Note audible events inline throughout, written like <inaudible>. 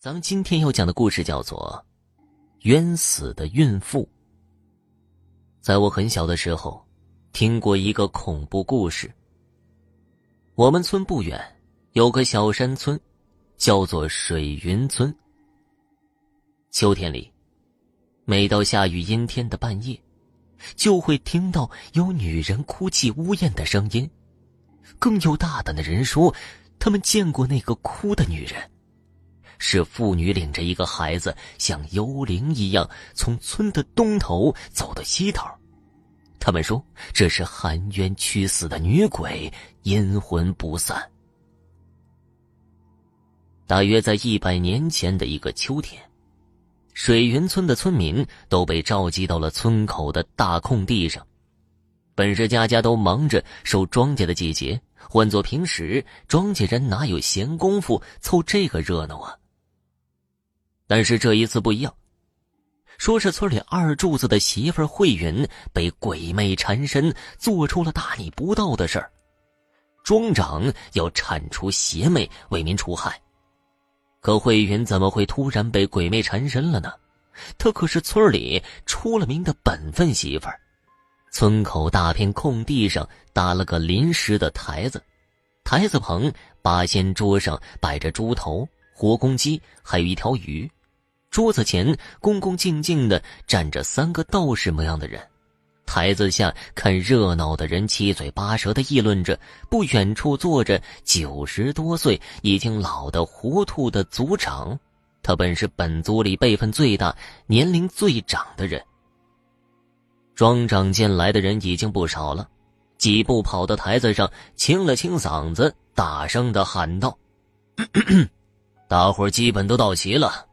咱们今天要讲的故事叫做《冤死的孕妇》。在我很小的时候，听过一个恐怖故事。我们村不远有个小山村，叫做水云村。秋天里，每到下雨阴天的半夜，就会听到有女人哭泣呜咽的声音。更有大胆的人说，他们见过那个哭的女人。是妇女领着一个孩子，像幽灵一样从村的东头走到西头。他们说这是含冤屈死的女鬼，阴魂不散。大约在一百年前的一个秋天，水云村的村民都被召集到了村口的大空地上。本是家家都忙着收庄稼的季节，换做平时，庄稼人哪有闲工夫凑这个热闹啊？但是这一次不一样，说是村里二柱子的媳妇慧云被鬼魅缠身，做出了大逆不道的事儿。庄长要铲除邪魅，为民除害。可慧云怎么会突然被鬼魅缠身了呢？她可是村里出了名的本分媳妇儿。村口大片空地上搭了个临时的台子，台子旁八仙桌上摆着猪头、活公鸡，还有一条鱼。桌子前恭恭敬敬的站着三个道士模样的人，台子下看热闹的人七嘴八舌的议论着。不远处坐着九十多岁、已经老的糊涂的族长，他本是本族里辈分最大、年龄最长的人。庄长见来的人已经不少了，几步跑到台子上，清了清嗓子，大声的喊道：“ <clears throat> 大伙基本都到齐了。”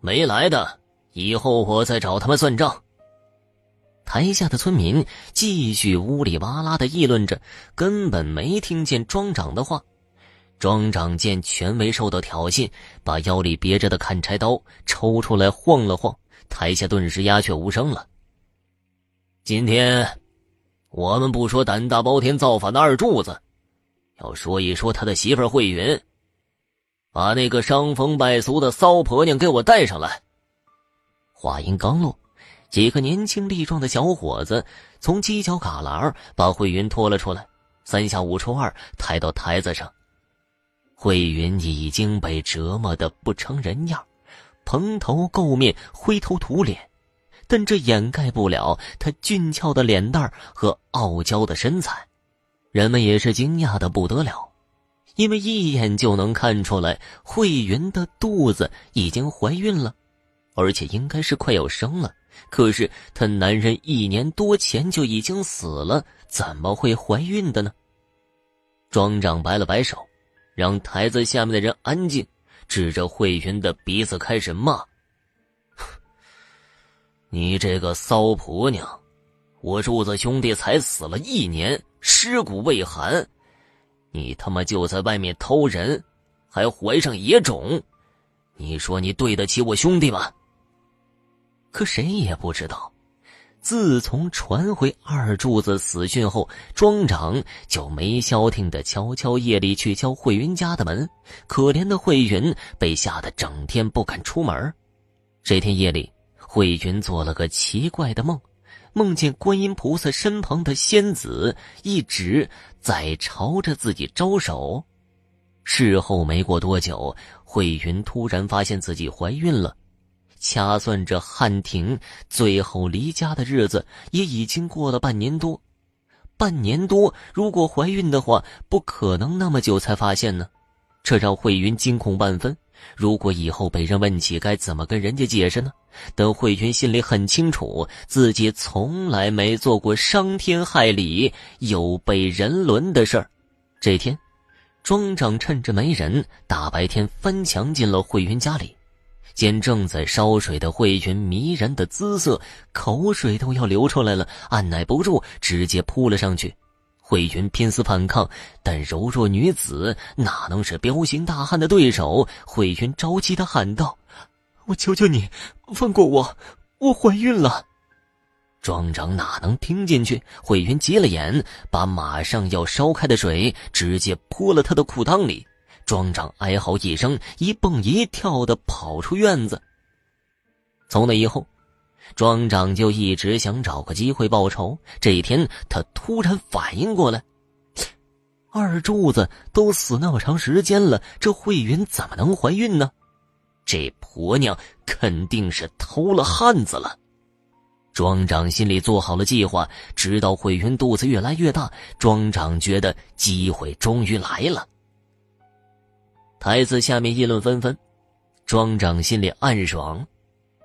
没来的，以后我再找他们算账。台下的村民继续呜里哇啦的议论着，根本没听见庄长的话。庄长见权威受到挑衅，把腰里别着的砍柴刀抽出来晃了晃，台下顿时鸦雀无声了。今天，我们不说胆大包天造反的二柱子，要说一说他的媳妇慧云。把那个伤风败俗的骚婆娘给我带上来。话音刚落，几个年轻力壮的小伙子从犄角旮旯把慧云拖了出来，三下五除二抬到台子上。慧云已经被折磨的不成人样，蓬头垢面、灰头土脸，但这掩盖不了她俊俏的脸蛋和傲娇的身材，人们也是惊讶的不得了。因为一眼就能看出来，慧云的肚子已经怀孕了，而且应该是快要生了。可是她男人一年多前就已经死了，怎么会怀孕的呢？庄长摆了摆手，让台子下面的人安静，指着慧云的鼻子开始骂：“ <laughs> 你这个骚婆娘，我柱子兄弟才死了一年，尸骨未寒。”你他妈就在外面偷人，还怀上野种，你说你对得起我兄弟吗？可谁也不知道，自从传回二柱子死讯后，庄长就没消停的悄悄夜里去敲慧云家的门。可怜的慧云被吓得整天不敢出门。这天夜里，慧云做了个奇怪的梦。梦见观音菩萨身旁的仙子一直在朝着自己招手。事后没过多久，慧云突然发现自己怀孕了。掐算着汉庭最后离家的日子，也已经过了半年多。半年多，如果怀孕的话，不可能那么久才发现呢。这让慧云惊恐万分。如果以后被人问起，该怎么跟人家解释呢？但慧云心里很清楚，自己从来没做过伤天害理、有悖人伦的事儿。这天，庄长趁着没人，大白天翻墙进了慧云家里，见正在烧水的慧云迷人的姿色，口水都要流出来了，按耐不住，直接扑了上去。慧云拼死反抗，但柔弱女子哪能是彪形大汉的对手？慧云着急的喊道：“我求求你，放过我！我怀孕了！”庄长哪能听进去？慧云急了眼，把马上要烧开的水直接泼了他的裤裆里。庄长哀嚎一声，一蹦一跳的跑出院子。从那以后，庄长就一直想找个机会报仇。这一天，他突然反应过来：二柱子都死那么长时间了，这慧云怎么能怀孕呢？这婆娘肯定是偷了汉子了。庄长心里做好了计划，直到慧云肚子越来越大，庄长觉得机会终于来了。台子下面议论纷纷，庄长心里暗爽，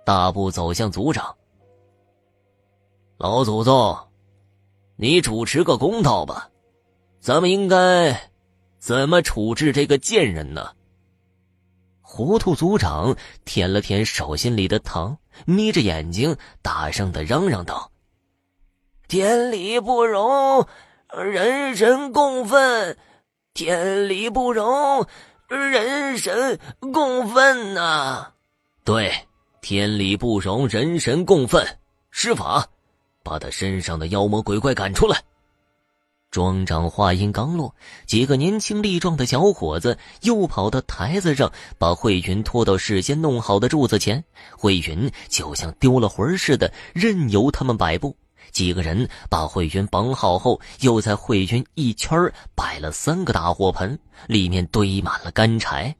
大步走向族长。老祖宗，你主持个公道吧，咱们应该怎么处置这个贱人呢？糊涂族长舔了舔手心里的糖，眯着眼睛大声的嚷嚷道：“天理不容，人神共愤！天理不容，人神共愤呐！对，天理不容，人神共愤！施法，把他身上的妖魔鬼怪赶出来！”庄长话音刚落，几个年轻力壮的小伙子又跑到台子上，把慧云拖到事先弄好的柱子前。慧云就像丢了魂似的，任由他们摆布。几个人把慧云绑好后，又在慧云一圈摆了三个大火盆，里面堆满了干柴。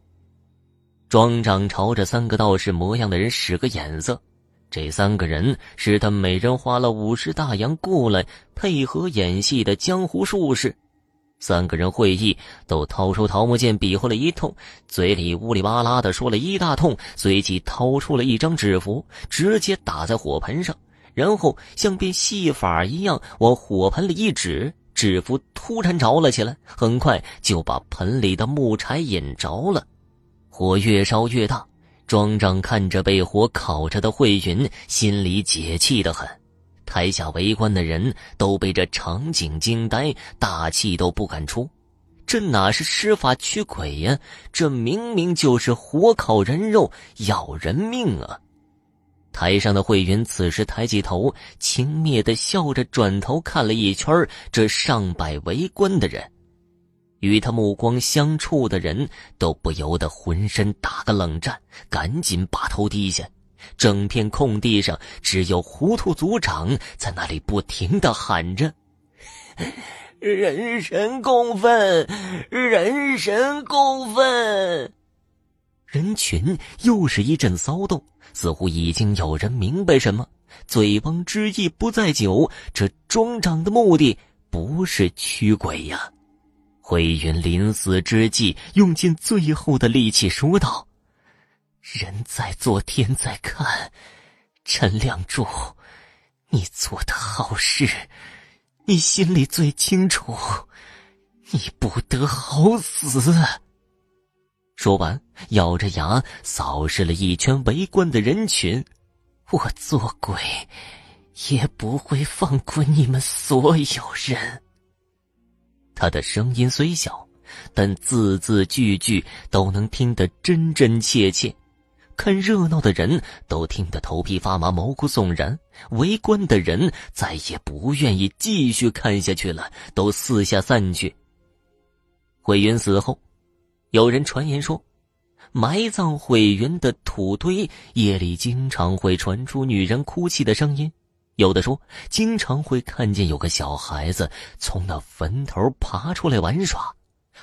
庄长朝着三个道士模样的人使个眼色。这三个人是他每人花了五十大洋雇来配合演戏的江湖术士。三个人会意，都掏出桃木剑比划了一通，嘴里呜里哇啦的说了一大通，随即掏出了一张纸符，直接打在火盆上，然后像变戏法一样往火盆里一指，纸符突然着了起来，很快就把盆里的木柴引着了，火越烧越大。庄长看着被火烤着的慧云，心里解气的很。台下围观的人都被这场景惊呆，大气都不敢出。这哪是施法驱鬼呀？这明明就是火烤人肉，要人命啊！台上的慧云此时抬起头，轻蔑的笑着，转头看了一圈这上百围观的人。与他目光相触的人都不由得浑身打个冷战，赶紧把头低下。整片空地上只有糊涂族长在那里不停的喊着：“人神共愤，人神共愤！”人群又是一阵骚动，似乎已经有人明白什么。醉翁之意不在酒，这庄长的目的不是驱鬼呀。灰云临死之际，用尽最后的力气说道：“人在做，天在看。陈亮柱，你做的好事，你心里最清楚。你不得好死。”说完，咬着牙扫视了一圈围观的人群。我做鬼，也不会放过你们所有人。他的声音虽小，但字字句句都能听得真真切切。看热闹的人都听得头皮发麻、毛骨悚然；围观的人再也不愿意继续看下去了，都四下散去。慧云死后，有人传言说，埋葬慧云的土堆夜里经常会传出女人哭泣的声音。有的说，经常会看见有个小孩子从那坟头爬出来玩耍；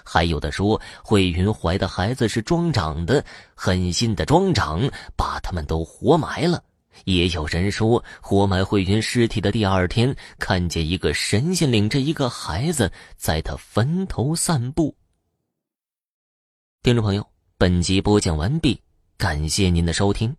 还有的说，慧云怀的孩子是庄长的，狠心的庄长把他们都活埋了。也有人说，活埋慧云尸体的第二天，看见一个神仙领着一个孩子在他坟头散步。听众朋友，本集播讲完毕，感谢您的收听。